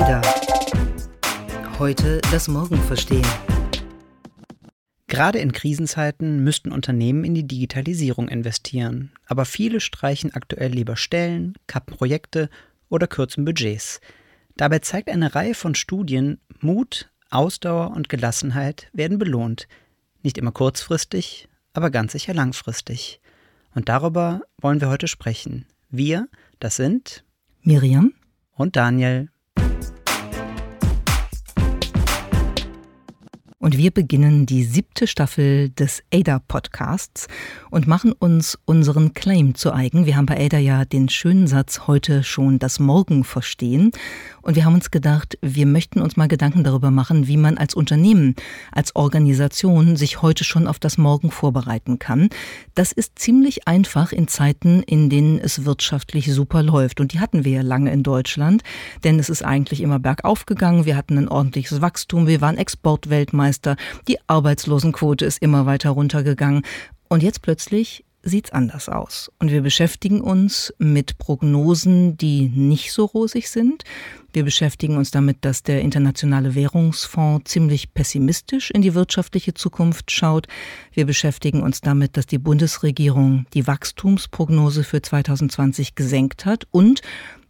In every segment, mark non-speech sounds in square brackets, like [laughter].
Ada. Heute das Morgen verstehen. Gerade in Krisenzeiten müssten Unternehmen in die Digitalisierung investieren. Aber viele streichen aktuell lieber Stellen, kappen Projekte oder kürzen Budgets. Dabei zeigt eine Reihe von Studien, Mut, Ausdauer und Gelassenheit werden belohnt. Nicht immer kurzfristig, aber ganz sicher langfristig. Und darüber wollen wir heute sprechen. Wir, das sind Miriam und Daniel. Und wir beginnen die siebte Staffel des ADA-Podcasts und machen uns unseren Claim zu eigen. Wir haben bei ADA ja den schönen Satz heute schon das Morgen verstehen. Und wir haben uns gedacht, wir möchten uns mal Gedanken darüber machen, wie man als Unternehmen, als Organisation sich heute schon auf das Morgen vorbereiten kann. Das ist ziemlich einfach in Zeiten, in denen es wirtschaftlich super läuft. Und die hatten wir ja lange in Deutschland, denn es ist eigentlich immer bergauf gegangen. Wir hatten ein ordentliches Wachstum. Wir waren Exportweltmeister. Weltmeister. Die Arbeitslosenquote ist immer weiter runtergegangen. Und jetzt plötzlich sieht's anders aus. Und wir beschäftigen uns mit Prognosen, die nicht so rosig sind. Wir beschäftigen uns damit, dass der Internationale Währungsfonds ziemlich pessimistisch in die wirtschaftliche Zukunft schaut. Wir beschäftigen uns damit, dass die Bundesregierung die Wachstumsprognose für 2020 gesenkt hat und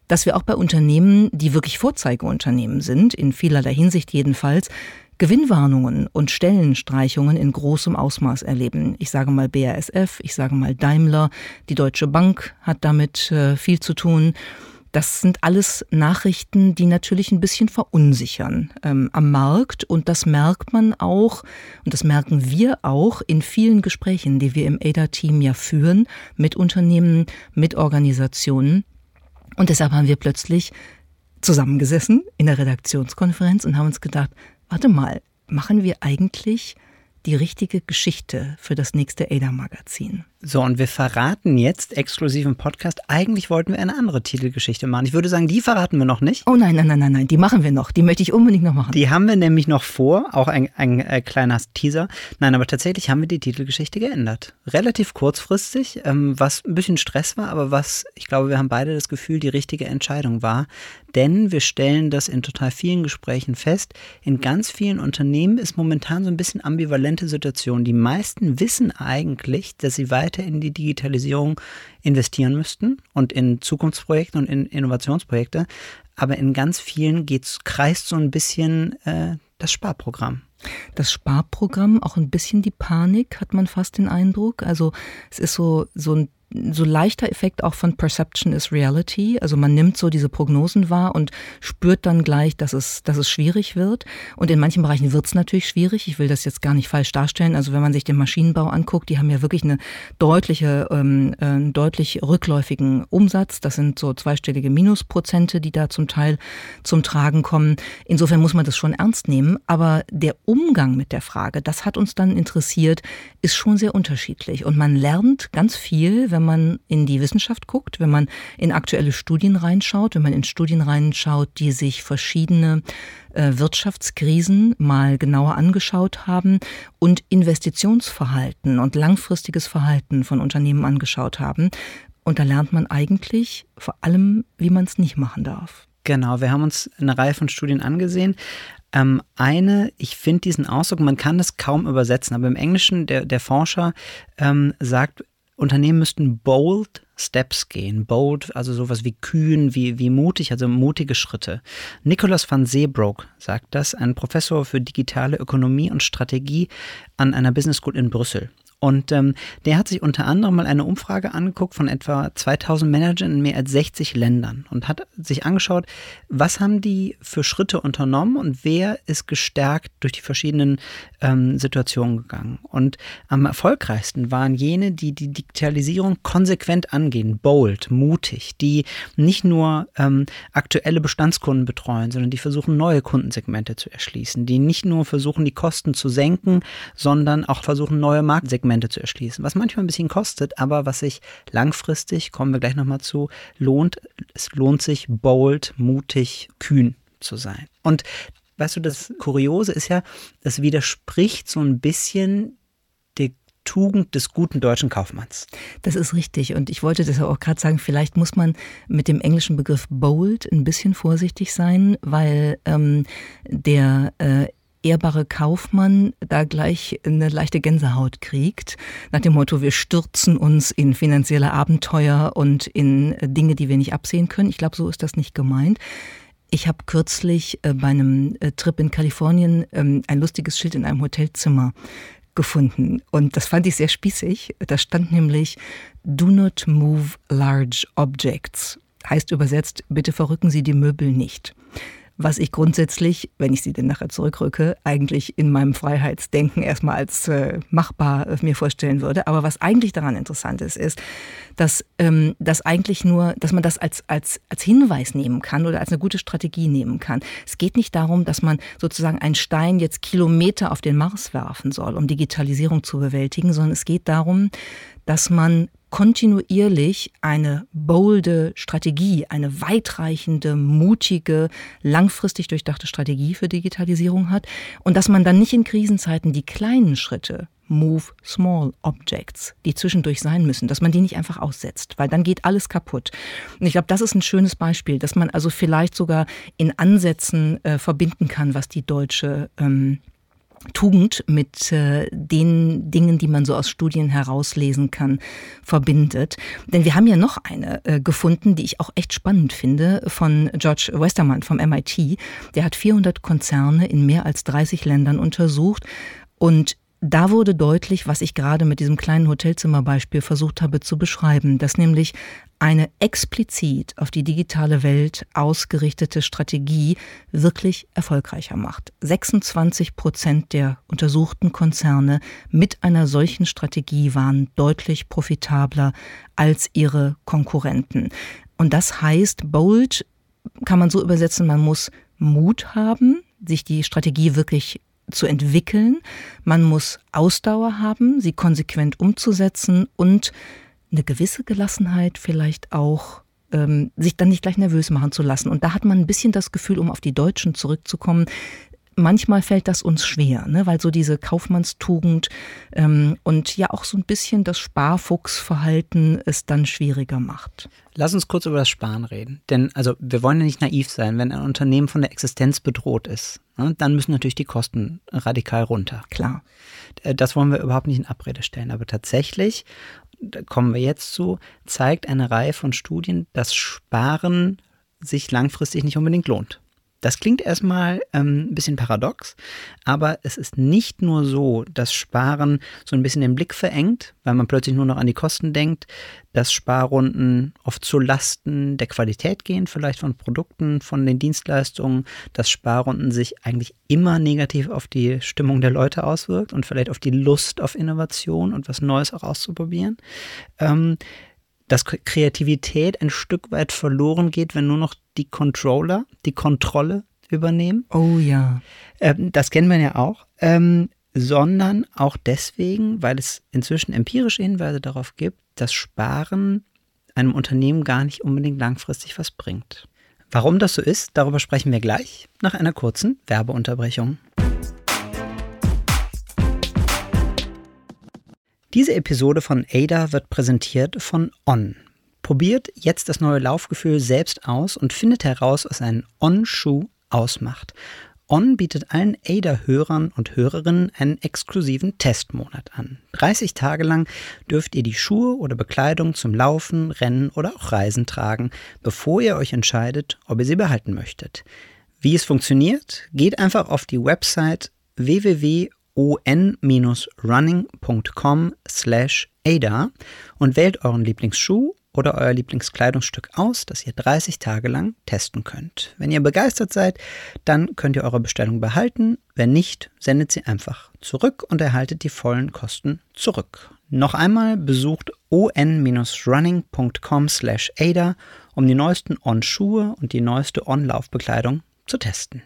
dass wir auch bei Unternehmen, die wirklich Vorzeigeunternehmen sind, in vielerlei Hinsicht jedenfalls, Gewinnwarnungen und Stellenstreichungen in großem Ausmaß erleben. Ich sage mal BASF, ich sage mal Daimler, die Deutsche Bank hat damit äh, viel zu tun. Das sind alles Nachrichten, die natürlich ein bisschen verunsichern ähm, am Markt. Und das merkt man auch, und das merken wir auch in vielen Gesprächen, die wir im ADA-Team ja führen, mit Unternehmen, mit Organisationen. Und deshalb haben wir plötzlich zusammengesessen in der Redaktionskonferenz und haben uns gedacht, warte mal, machen wir eigentlich die richtige Geschichte für das nächste ADA-Magazin? So, und wir verraten jetzt exklusiv im Podcast, eigentlich wollten wir eine andere Titelgeschichte machen. Ich würde sagen, die verraten wir noch nicht. Oh nein, nein, nein, nein, nein, die machen wir noch. Die möchte ich unbedingt noch machen. Die haben wir nämlich noch vor, auch ein, ein, äh, kleiner Teaser. Nein, aber tatsächlich haben wir die Titelgeschichte geändert. Relativ kurzfristig, ähm, was ein bisschen Stress war, aber was, ich glaube, wir haben beide das Gefühl, die richtige Entscheidung war. Denn wir stellen das in total vielen Gesprächen fest. In ganz vielen Unternehmen ist momentan so ein bisschen ambivalente Situation. Die meisten wissen eigentlich, dass sie weiter weiter in die Digitalisierung investieren müssten und in Zukunftsprojekte und in Innovationsprojekte. Aber in ganz vielen geht's, kreist so ein bisschen äh, das Sparprogramm. Das Sparprogramm, auch ein bisschen die Panik, hat man fast den Eindruck. Also es ist so, so ein so leichter Effekt auch von Perception is Reality. Also man nimmt so diese Prognosen wahr und spürt dann gleich, dass es, dass es schwierig wird. Und in manchen Bereichen wird es natürlich schwierig. Ich will das jetzt gar nicht falsch darstellen. Also wenn man sich den Maschinenbau anguckt, die haben ja wirklich eine deutliche, ähm, äh, deutlich rückläufigen Umsatz. Das sind so zweistellige Minusprozente, die da zum Teil zum Tragen kommen. Insofern muss man das schon ernst nehmen. Aber der Umgang mit der Frage, das hat uns dann interessiert, ist schon sehr unterschiedlich. Und man lernt ganz viel, wenn man in die Wissenschaft guckt, wenn man in aktuelle Studien reinschaut, wenn man in Studien reinschaut, die sich verschiedene äh, Wirtschaftskrisen mal genauer angeschaut haben und Investitionsverhalten und langfristiges Verhalten von Unternehmen angeschaut haben. Und da lernt man eigentlich vor allem, wie man es nicht machen darf. Genau, wir haben uns eine Reihe von Studien angesehen. Ähm, eine, ich finde diesen Ausdruck, man kann das kaum übersetzen, aber im Englischen, der, der Forscher ähm, sagt, Unternehmen müssten bold Steps gehen. Bold, also sowas wie kühn, wie, wie mutig, also mutige Schritte. Nicholas van Seebroek sagt das, ein Professor für digitale Ökonomie und Strategie an einer Business School in Brüssel. Und ähm, der hat sich unter anderem mal eine Umfrage angeguckt von etwa 2000 Managern in mehr als 60 Ländern und hat sich angeschaut, was haben die für Schritte unternommen und wer ist gestärkt durch die verschiedenen ähm, Situationen gegangen. Und am erfolgreichsten waren jene, die die Digitalisierung konsequent angehen, bold, mutig, die nicht nur ähm, aktuelle Bestandskunden betreuen, sondern die versuchen, neue Kundensegmente zu erschließen, die nicht nur versuchen, die Kosten zu senken, sondern auch versuchen, neue Marktsegmente Segmente zu erschließen, was manchmal ein bisschen kostet, aber was sich langfristig, kommen wir gleich nochmal zu, lohnt. Es lohnt sich, bold, mutig, kühn zu sein. Und weißt du, das Kuriose ist ja, es widerspricht so ein bisschen Tugend des guten deutschen Kaufmanns. Das ist richtig. Und ich wollte das auch gerade sagen, vielleicht muss man mit dem englischen Begriff bold ein bisschen vorsichtig sein, weil ähm, der äh, ehrbare Kaufmann da gleich eine leichte Gänsehaut kriegt, nach dem Motto, wir stürzen uns in finanzielle Abenteuer und in Dinge, die wir nicht absehen können. Ich glaube, so ist das nicht gemeint. Ich habe kürzlich äh, bei einem äh, Trip in Kalifornien ähm, ein lustiges Schild in einem Hotelzimmer gefunden. Und das fand ich sehr spießig. Da stand nämlich Do not move large objects. Heißt übersetzt, bitte verrücken Sie die Möbel nicht was ich grundsätzlich, wenn ich sie denn nachher zurückrücke, eigentlich in meinem Freiheitsdenken erstmal als äh, machbar äh, mir vorstellen würde. Aber was eigentlich daran interessant ist, ist, dass ähm, das eigentlich nur, dass man das als, als, als Hinweis nehmen kann oder als eine gute Strategie nehmen kann. Es geht nicht darum, dass man sozusagen einen Stein jetzt Kilometer auf den Mars werfen soll, um Digitalisierung zu bewältigen, sondern es geht darum, dass man kontinuierlich eine bolde Strategie, eine weitreichende, mutige, langfristig durchdachte Strategie für Digitalisierung hat und dass man dann nicht in Krisenzeiten die kleinen Schritte Move Small Objects, die zwischendurch sein müssen, dass man die nicht einfach aussetzt, weil dann geht alles kaputt. Und ich glaube, das ist ein schönes Beispiel, dass man also vielleicht sogar in Ansätzen äh, verbinden kann, was die deutsche ähm, Tugend mit äh, den Dingen, die man so aus Studien herauslesen kann, verbindet. Denn wir haben ja noch eine äh, gefunden, die ich auch echt spannend finde, von George Westermann vom MIT. Der hat 400 Konzerne in mehr als 30 Ländern untersucht und da wurde deutlich, was ich gerade mit diesem kleinen Hotelzimmerbeispiel versucht habe zu beschreiben, dass nämlich eine explizit auf die digitale Welt ausgerichtete Strategie wirklich erfolgreicher macht. 26 Prozent der untersuchten Konzerne mit einer solchen Strategie waren deutlich profitabler als ihre Konkurrenten. Und das heißt, bold kann man so übersetzen, man muss Mut haben, sich die Strategie wirklich zu entwickeln. Man muss Ausdauer haben, sie konsequent umzusetzen und eine gewisse Gelassenheit vielleicht auch ähm, sich dann nicht gleich nervös machen zu lassen. Und da hat man ein bisschen das Gefühl, um auf die Deutschen zurückzukommen, manchmal fällt das uns schwer, ne? weil so diese Kaufmannstugend ähm, und ja auch so ein bisschen das Sparfuchsverhalten es dann schwieriger macht. Lass uns kurz über das Sparen reden. Denn also wir wollen ja nicht naiv sein, wenn ein Unternehmen von der Existenz bedroht ist, ne? dann müssen natürlich die Kosten radikal runter. Klar. Äh, das wollen wir überhaupt nicht in Abrede stellen. Aber tatsächlich, da kommen wir jetzt zu, zeigt eine Reihe von Studien, dass Sparen sich langfristig nicht unbedingt lohnt. Das klingt erstmal ähm, ein bisschen paradox, aber es ist nicht nur so, dass Sparen so ein bisschen den Blick verengt, weil man plötzlich nur noch an die Kosten denkt, dass Sparrunden oft zu Lasten der Qualität gehen, vielleicht von Produkten, von den Dienstleistungen, dass Sparrunden sich eigentlich immer negativ auf die Stimmung der Leute auswirkt und vielleicht auf die Lust auf Innovation und was Neues auch auszuprobieren. Ähm, dass Kreativität ein Stück weit verloren geht, wenn nur noch die Controller die Kontrolle übernehmen. Oh ja. Ähm, das kennen wir ja auch. Ähm, sondern auch deswegen, weil es inzwischen empirische Hinweise darauf gibt, dass Sparen einem Unternehmen gar nicht unbedingt langfristig was bringt. Warum das so ist, darüber sprechen wir gleich nach einer kurzen Werbeunterbrechung. Diese Episode von Ada wird präsentiert von On. Probiert jetzt das neue Laufgefühl selbst aus und findet heraus, was einen On-Schuh ausmacht. On bietet allen Ada-Hörern und Hörerinnen einen exklusiven Testmonat an. 30 Tage lang dürft ihr die Schuhe oder Bekleidung zum Laufen, Rennen oder auch Reisen tragen, bevor ihr euch entscheidet, ob ihr sie behalten möchtet. Wie es funktioniert, geht einfach auf die Website www on-running.com slash ada und wählt euren Lieblingsschuh oder euer Lieblingskleidungsstück aus, das ihr 30 Tage lang testen könnt. Wenn ihr begeistert seid, dann könnt ihr eure Bestellung behalten. Wenn nicht, sendet sie einfach zurück und erhaltet die vollen Kosten zurück. Noch einmal besucht on-running.com slash ada, um die neuesten On-Schuhe und die neueste On-Laufbekleidung zu testen.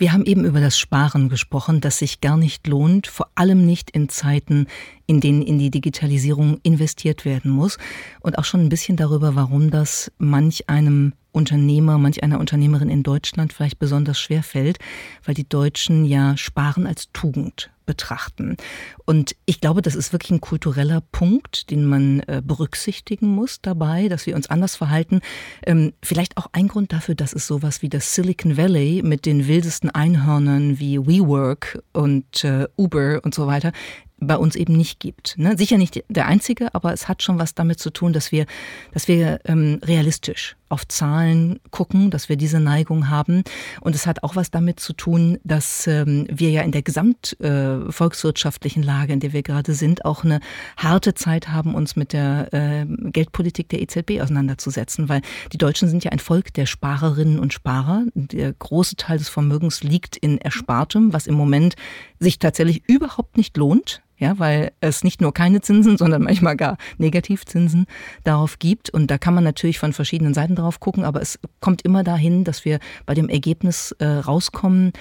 Wir haben eben über das Sparen gesprochen, das sich gar nicht lohnt, vor allem nicht in Zeiten, in denen in die Digitalisierung investiert werden muss und auch schon ein bisschen darüber, warum das manch einem Unternehmer, manch einer Unternehmerin in Deutschland vielleicht besonders schwer fällt, weil die Deutschen ja Sparen als Tugend betrachten. Und ich glaube, das ist wirklich ein kultureller Punkt, den man äh, berücksichtigen muss dabei, dass wir uns anders verhalten. Ähm, vielleicht auch ein Grund dafür, dass es sowas wie das Silicon Valley mit den wildesten Einhörnern wie WeWork und äh, Uber und so weiter bei uns eben nicht gibt. Ne? Sicher nicht der einzige, aber es hat schon was damit zu tun, dass wir, dass wir ähm, realistisch auf Zahlen gucken, dass wir diese Neigung haben. Und es hat auch was damit zu tun, dass ähm, wir ja in der gesamtvolkswirtschaftlichen äh, Lage, in der wir gerade sind, auch eine harte Zeit haben, uns mit der äh, Geldpolitik der EZB auseinanderzusetzen, weil die Deutschen sind ja ein Volk der Sparerinnen und Sparer. Der große Teil des Vermögens liegt in Erspartem, was im Moment sich tatsächlich überhaupt nicht lohnt ja, weil es nicht nur keine Zinsen, sondern manchmal gar Negativzinsen darauf gibt. Und da kann man natürlich von verschiedenen Seiten drauf gucken, aber es kommt immer dahin, dass wir bei dem Ergebnis äh, rauskommen,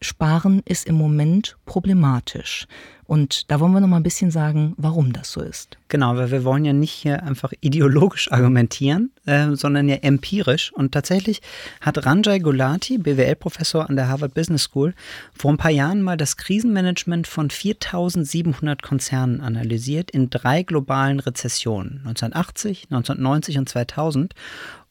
Sparen ist im Moment problematisch. Und da wollen wir noch mal ein bisschen sagen, warum das so ist. Genau, weil wir wollen ja nicht hier einfach ideologisch [laughs] argumentieren, äh, sondern ja empirisch. Und tatsächlich hat Ranjay Gulati, BWL-Professor an der Harvard Business School, vor ein paar Jahren mal das Krisenmanagement von 4700 Konzernen analysiert in drei globalen Rezessionen, 1980, 1990 und 2000.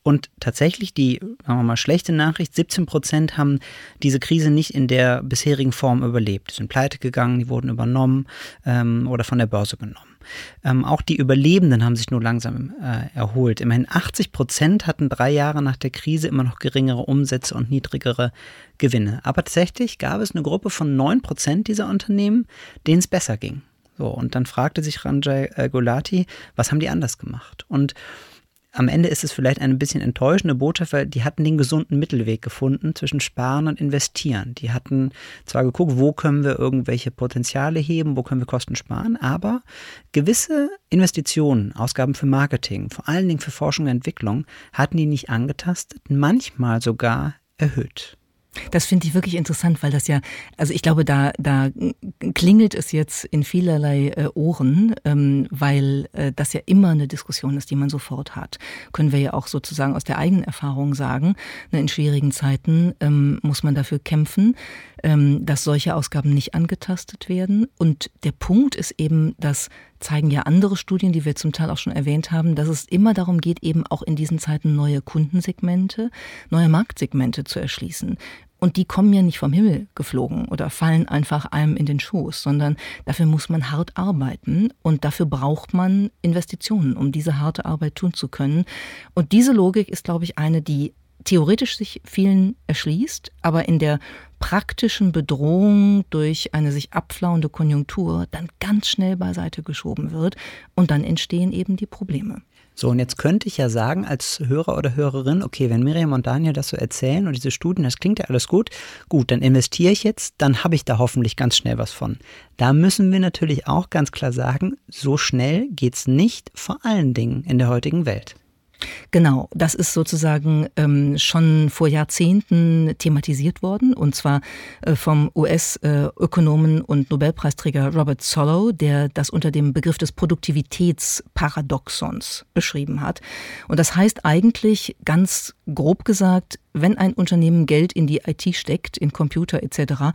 Und tatsächlich die, sagen wir mal, schlechte Nachricht, 17 Prozent haben diese Krise nicht in der bisherigen Form überlebt. Die sind pleite gegangen, die wurden übernommen ähm, oder von der Börse genommen. Ähm, auch die Überlebenden haben sich nur langsam äh, erholt. Immerhin 80 Prozent hatten drei Jahre nach der Krise immer noch geringere Umsätze und niedrigere Gewinne. Aber tatsächlich gab es eine Gruppe von 9 Prozent dieser Unternehmen, denen es besser ging. So, und dann fragte sich Ranjay äh, Gulati, was haben die anders gemacht? Und am Ende ist es vielleicht eine bisschen enttäuschende Botschaft, weil die hatten den gesunden Mittelweg gefunden zwischen Sparen und Investieren. Die hatten zwar geguckt, wo können wir irgendwelche Potenziale heben, wo können wir Kosten sparen, aber gewisse Investitionen, Ausgaben für Marketing, vor allen Dingen für Forschung und Entwicklung, hatten die nicht angetastet, manchmal sogar erhöht. Das finde ich wirklich interessant, weil das ja, also ich glaube, da, da klingelt es jetzt in vielerlei äh, Ohren, ähm, weil äh, das ja immer eine Diskussion ist, die man sofort hat. Können wir ja auch sozusagen aus der eigenen Erfahrung sagen, ne, in schwierigen Zeiten ähm, muss man dafür kämpfen, ähm, dass solche Ausgaben nicht angetastet werden. Und der Punkt ist eben, dass zeigen ja andere Studien, die wir zum Teil auch schon erwähnt haben, dass es immer darum geht, eben auch in diesen Zeiten neue Kundensegmente, neue Marktsegmente zu erschließen. Und die kommen ja nicht vom Himmel geflogen oder fallen einfach einem in den Schoß, sondern dafür muss man hart arbeiten und dafür braucht man Investitionen, um diese harte Arbeit tun zu können. Und diese Logik ist, glaube ich, eine, die theoretisch sich vielen erschließt, aber in der praktischen Bedrohung durch eine sich abflauende Konjunktur dann ganz schnell beiseite geschoben wird und dann entstehen eben die Probleme. So, und jetzt könnte ich ja sagen als Hörer oder Hörerin, okay, wenn Miriam und Daniel das so erzählen und diese Studien, das klingt ja alles gut, gut, dann investiere ich jetzt, dann habe ich da hoffentlich ganz schnell was von. Da müssen wir natürlich auch ganz klar sagen, so schnell geht es nicht, vor allen Dingen in der heutigen Welt. Genau, das ist sozusagen ähm, schon vor Jahrzehnten thematisiert worden, und zwar äh, vom US-Ökonomen und Nobelpreisträger Robert Solow, der das unter dem Begriff des Produktivitätsparadoxons beschrieben hat. Und das heißt eigentlich ganz grob gesagt, wenn ein Unternehmen Geld in die IT steckt, in Computer etc.,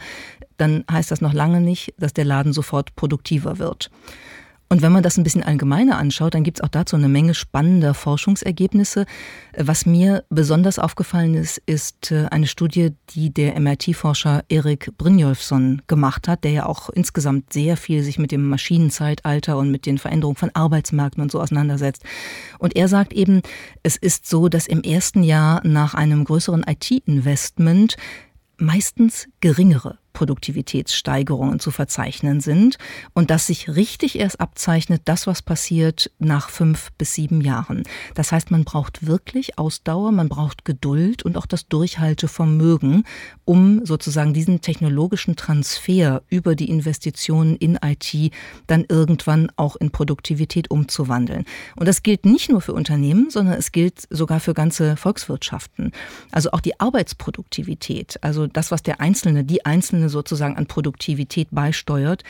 dann heißt das noch lange nicht, dass der Laden sofort produktiver wird. Und wenn man das ein bisschen allgemeiner anschaut, dann gibt es auch dazu eine Menge spannender Forschungsergebnisse. Was mir besonders aufgefallen ist, ist äh, eine Studie, die der MIT-Forscher Erik Brynjolfsson gemacht hat, der ja auch insgesamt sehr viel sich mit dem Maschinenzeitalter und mit den Veränderungen von Arbeitsmärkten und so auseinandersetzt. Und er sagt eben, es ist so, dass im ersten Jahr nach einem größeren IT-Investment meistens geringere Produktivitätssteigerungen zu verzeichnen sind und dass sich richtig erst abzeichnet, das, was passiert nach fünf bis sieben Jahren. Das heißt, man braucht wirklich Ausdauer, man braucht Geduld und auch das Durchhaltevermögen, um sozusagen diesen technologischen Transfer über die Investitionen in IT dann irgendwann auch in Produktivität umzuwandeln. Und das gilt nicht nur für Unternehmen, sondern es gilt sogar für ganze Volkswirtschaften. Also auch die Arbeitsproduktivität, also das, was der Einzelne, die Einzelne sozusagen an Produktivität beisteuert,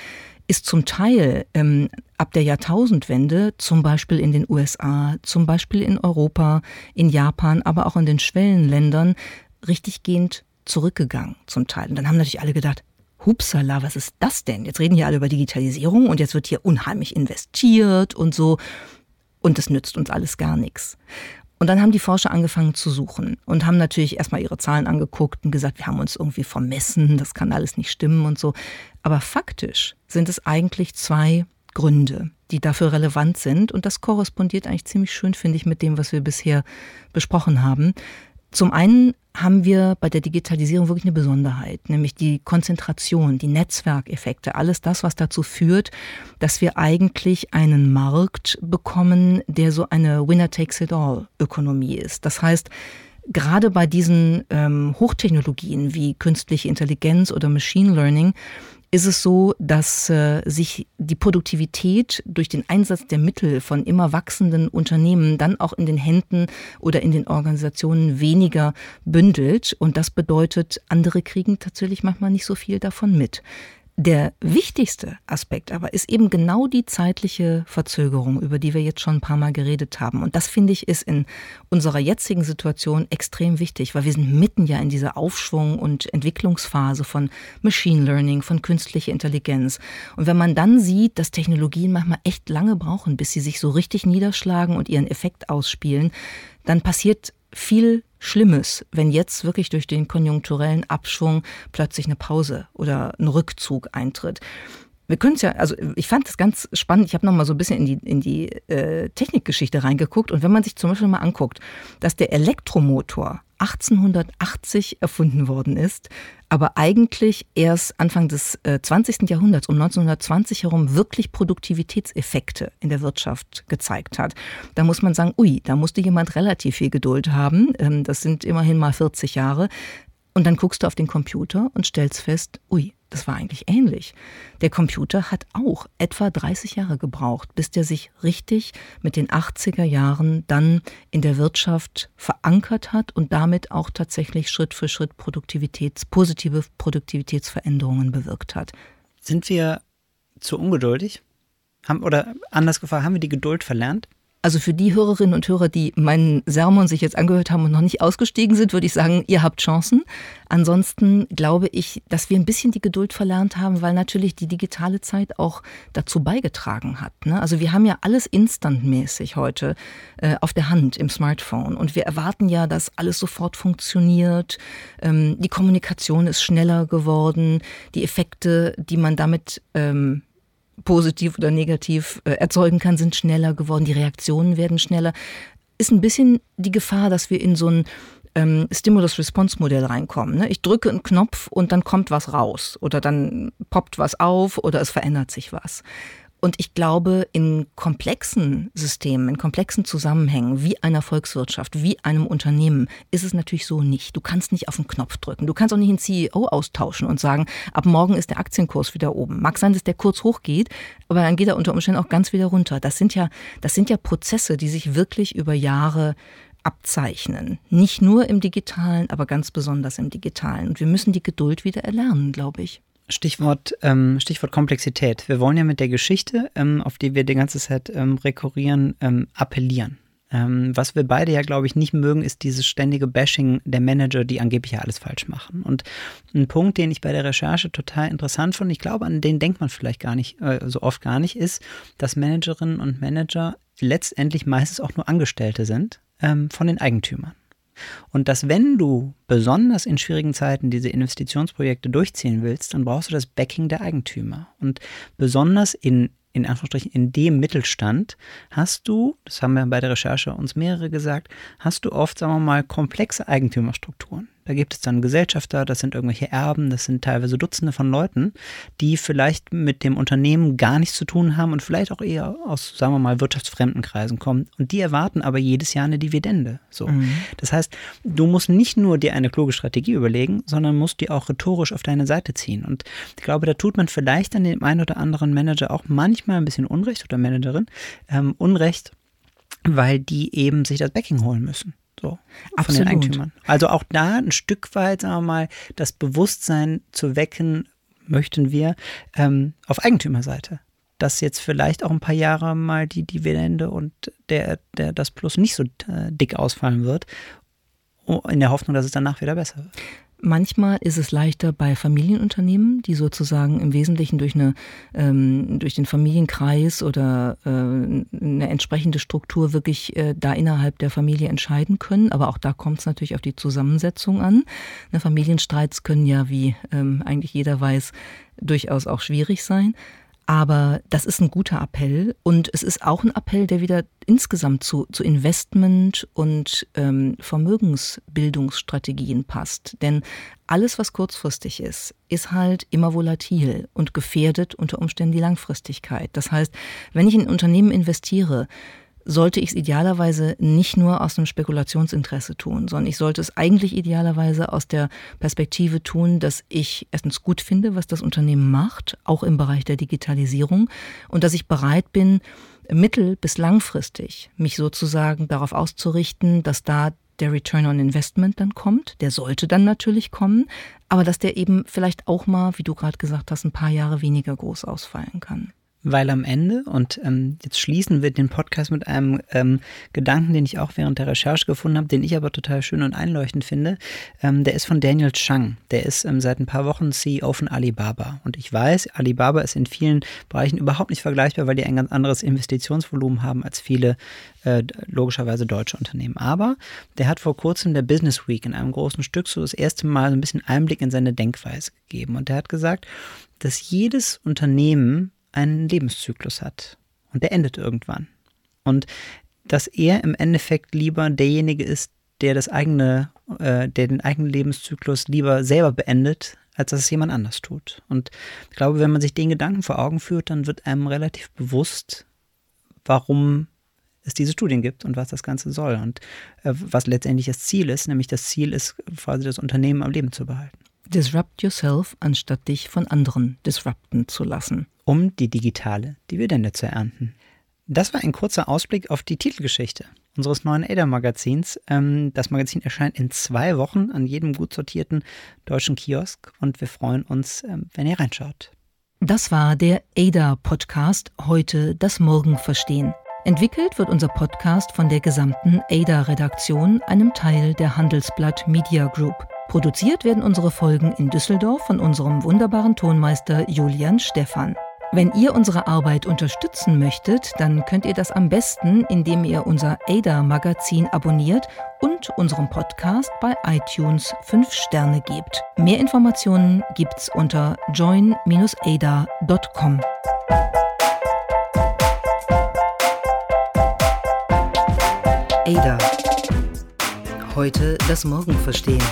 ist zum Teil ähm, ab der Jahrtausendwende, zum Beispiel in den USA, zum Beispiel in Europa, in Japan, aber auch in den Schwellenländern, richtiggehend zurückgegangen zum Teil. Und dann haben natürlich alle gedacht, Hupsala, was ist das denn? Jetzt reden hier alle über Digitalisierung und jetzt wird hier unheimlich investiert und so. Und das nützt uns alles gar nichts. Und dann haben die Forscher angefangen zu suchen und haben natürlich erstmal ihre Zahlen angeguckt und gesagt, wir haben uns irgendwie vermessen, das kann alles nicht stimmen und so. Aber faktisch sind es eigentlich zwei Gründe, die dafür relevant sind. Und das korrespondiert eigentlich ziemlich schön, finde ich, mit dem, was wir bisher besprochen haben. Zum einen haben wir bei der Digitalisierung wirklich eine Besonderheit, nämlich die Konzentration, die Netzwerkeffekte, alles das, was dazu führt, dass wir eigentlich einen Markt bekommen, der so eine Winner-takes-it-all-Ökonomie ist. Das heißt, gerade bei diesen ähm, Hochtechnologien wie künstliche Intelligenz oder Machine Learning ist es so, dass äh, sich die Produktivität durch den Einsatz der Mittel von immer wachsenden Unternehmen dann auch in den Händen oder in den Organisationen weniger bündelt. Und das bedeutet, andere kriegen tatsächlich manchmal nicht so viel davon mit. Der wichtigste Aspekt aber ist eben genau die zeitliche Verzögerung, über die wir jetzt schon ein paar Mal geredet haben. Und das finde ich ist in unserer jetzigen Situation extrem wichtig, weil wir sind mitten ja in dieser Aufschwung und Entwicklungsphase von Machine Learning, von künstlicher Intelligenz. Und wenn man dann sieht, dass Technologien manchmal echt lange brauchen, bis sie sich so richtig niederschlagen und ihren Effekt ausspielen, dann passiert viel Schlimmes, wenn jetzt wirklich durch den konjunkturellen Abschwung plötzlich eine Pause oder ein Rückzug eintritt. Wir können es ja, also ich fand das ganz spannend. Ich habe noch mal so ein bisschen in die, in die äh, Technikgeschichte reingeguckt. Und wenn man sich zum Beispiel mal anguckt, dass der Elektromotor 1880 erfunden worden ist, aber eigentlich erst Anfang des äh, 20. Jahrhunderts, um 1920 herum, wirklich Produktivitätseffekte in der Wirtschaft gezeigt hat. Da muss man sagen, ui, da musste jemand relativ viel Geduld haben. Ähm, das sind immerhin mal 40 Jahre. Und dann guckst du auf den Computer und stellst fest, ui, das war eigentlich ähnlich. Der Computer hat auch etwa 30 Jahre gebraucht, bis der sich richtig mit den 80er Jahren dann in der Wirtschaft verankert hat und damit auch tatsächlich Schritt für Schritt Produktivitäts, positive Produktivitätsveränderungen bewirkt hat. Sind wir zu ungeduldig? Haben, oder anders gefragt, haben wir die Geduld verlernt? Also für die Hörerinnen und Hörer, die meinen Sermon sich jetzt angehört haben und noch nicht ausgestiegen sind, würde ich sagen, ihr habt Chancen. Ansonsten glaube ich, dass wir ein bisschen die Geduld verlernt haben, weil natürlich die digitale Zeit auch dazu beigetragen hat. Ne? Also wir haben ja alles instantmäßig heute äh, auf der Hand im Smartphone und wir erwarten ja, dass alles sofort funktioniert. Ähm, die Kommunikation ist schneller geworden, die Effekte, die man damit ähm, positiv oder negativ äh, erzeugen kann, sind schneller geworden, die Reaktionen werden schneller. Ist ein bisschen die Gefahr, dass wir in so ein ähm, Stimulus-Response-Modell reinkommen. Ne? Ich drücke einen Knopf und dann kommt was raus oder dann poppt was auf oder es verändert sich was. Und ich glaube, in komplexen Systemen, in komplexen Zusammenhängen, wie einer Volkswirtschaft, wie einem Unternehmen, ist es natürlich so nicht. Du kannst nicht auf den Knopf drücken. Du kannst auch nicht einen CEO austauschen und sagen, ab morgen ist der Aktienkurs wieder oben. Mag sein, dass der kurz hochgeht, aber dann geht er unter Umständen auch ganz wieder runter. Das sind ja, das sind ja Prozesse, die sich wirklich über Jahre abzeichnen. Nicht nur im digitalen, aber ganz besonders im digitalen. Und wir müssen die Geduld wieder erlernen, glaube ich. Stichwort, ähm, Stichwort Komplexität. Wir wollen ja mit der Geschichte, ähm, auf die wir die ganze Zeit ähm, rekurrieren, ähm, appellieren. Ähm, was wir beide ja, glaube ich, nicht mögen, ist dieses ständige Bashing der Manager, die angeblich ja alles falsch machen. Und ein Punkt, den ich bei der Recherche total interessant fand, ich glaube, an den denkt man vielleicht gar nicht, äh, so oft gar nicht, ist, dass Managerinnen und Manager letztendlich meistens auch nur Angestellte sind ähm, von den Eigentümern. Und dass wenn du besonders in schwierigen Zeiten diese Investitionsprojekte durchziehen willst, dann brauchst du das Backing der Eigentümer. Und besonders in in Anführungsstrichen in dem Mittelstand hast du, das haben wir bei der Recherche uns mehrere gesagt, hast du oft, sagen wir mal, komplexe Eigentümerstrukturen. Da gibt es dann Gesellschafter, das sind irgendwelche Erben, das sind teilweise Dutzende von Leuten, die vielleicht mit dem Unternehmen gar nichts zu tun haben und vielleicht auch eher aus, sagen wir mal, wirtschaftsfremden Kreisen kommen. Und die erwarten aber jedes Jahr eine Dividende. So. Mhm. Das heißt, du musst nicht nur dir eine kluge Strategie überlegen, sondern musst die auch rhetorisch auf deine Seite ziehen. Und ich glaube, da tut man vielleicht an dem einen oder anderen Manager auch manchmal ein bisschen Unrecht oder Managerin, ähm, Unrecht, weil die eben sich das Backing holen müssen. So, von den Eigentümern. Also auch da ein Stück weit, sagen wir mal, das Bewusstsein zu wecken, möchten wir ähm, auf Eigentümerseite. Dass jetzt vielleicht auch ein paar Jahre mal die Dividende und der, der, das Plus nicht so äh, dick ausfallen wird, in der Hoffnung, dass es danach wieder besser wird. Manchmal ist es leichter bei Familienunternehmen, die sozusagen im Wesentlichen durch, eine, ähm, durch den Familienkreis oder äh, eine entsprechende Struktur wirklich äh, da innerhalb der Familie entscheiden können. Aber auch da kommt es natürlich auf die Zusammensetzung an. Ne, Familienstreits können ja, wie ähm, eigentlich jeder weiß, durchaus auch schwierig sein. Aber das ist ein guter Appell und es ist auch ein Appell, der wieder insgesamt zu, zu Investment und ähm, Vermögensbildungsstrategien passt. Denn alles, was kurzfristig ist, ist halt immer volatil und gefährdet unter Umständen die Langfristigkeit. Das heißt, wenn ich in ein Unternehmen investiere, sollte ich es idealerweise nicht nur aus einem Spekulationsinteresse tun, sondern ich sollte es eigentlich idealerweise aus der Perspektive tun, dass ich erstens gut finde, was das Unternehmen macht, auch im Bereich der Digitalisierung, und dass ich bereit bin, mittel- bis langfristig mich sozusagen darauf auszurichten, dass da der Return on Investment dann kommt. Der sollte dann natürlich kommen, aber dass der eben vielleicht auch mal, wie du gerade gesagt hast, ein paar Jahre weniger groß ausfallen kann weil am Ende, und ähm, jetzt schließen wir den Podcast mit einem ähm, Gedanken, den ich auch während der Recherche gefunden habe, den ich aber total schön und einleuchtend finde, ähm, der ist von Daniel Chang. Der ist ähm, seit ein paar Wochen CEO von Alibaba. Und ich weiß, Alibaba ist in vielen Bereichen überhaupt nicht vergleichbar, weil die ein ganz anderes Investitionsvolumen haben als viele äh, logischerweise deutsche Unternehmen. Aber der hat vor kurzem der Business Week in einem großen Stück so das erste Mal so ein bisschen Einblick in seine Denkweise gegeben. Und der hat gesagt, dass jedes Unternehmen einen Lebenszyklus hat. Und der endet irgendwann. Und dass er im Endeffekt lieber derjenige ist, der das eigene, äh, der den eigenen Lebenszyklus lieber selber beendet, als dass es jemand anders tut. Und ich glaube, wenn man sich den Gedanken vor Augen führt, dann wird einem relativ bewusst, warum es diese Studien gibt und was das Ganze soll und äh, was letztendlich das Ziel ist, nämlich das Ziel ist quasi das Unternehmen am Leben zu behalten. Disrupt yourself, anstatt dich von anderen disrupten zu lassen um die digitale Dividende zu ernten. Das war ein kurzer Ausblick auf die Titelgeschichte unseres neuen ADA-Magazins. Ähm, das Magazin erscheint in zwei Wochen an jedem gut sortierten deutschen Kiosk und wir freuen uns, ähm, wenn ihr reinschaut. Das war der ADA-Podcast, heute das Morgen verstehen. Entwickelt wird unser Podcast von der gesamten ADA-Redaktion, einem Teil der Handelsblatt Media Group. Produziert werden unsere Folgen in Düsseldorf von unserem wunderbaren Tonmeister Julian Stephan. Wenn ihr unsere Arbeit unterstützen möchtet, dann könnt ihr das am besten, indem ihr unser ADA-Magazin abonniert und unserem Podcast bei iTunes 5 Sterne gebt. Mehr Informationen gibt's unter join-ada.com. ADA. Heute das Morgen verstehen.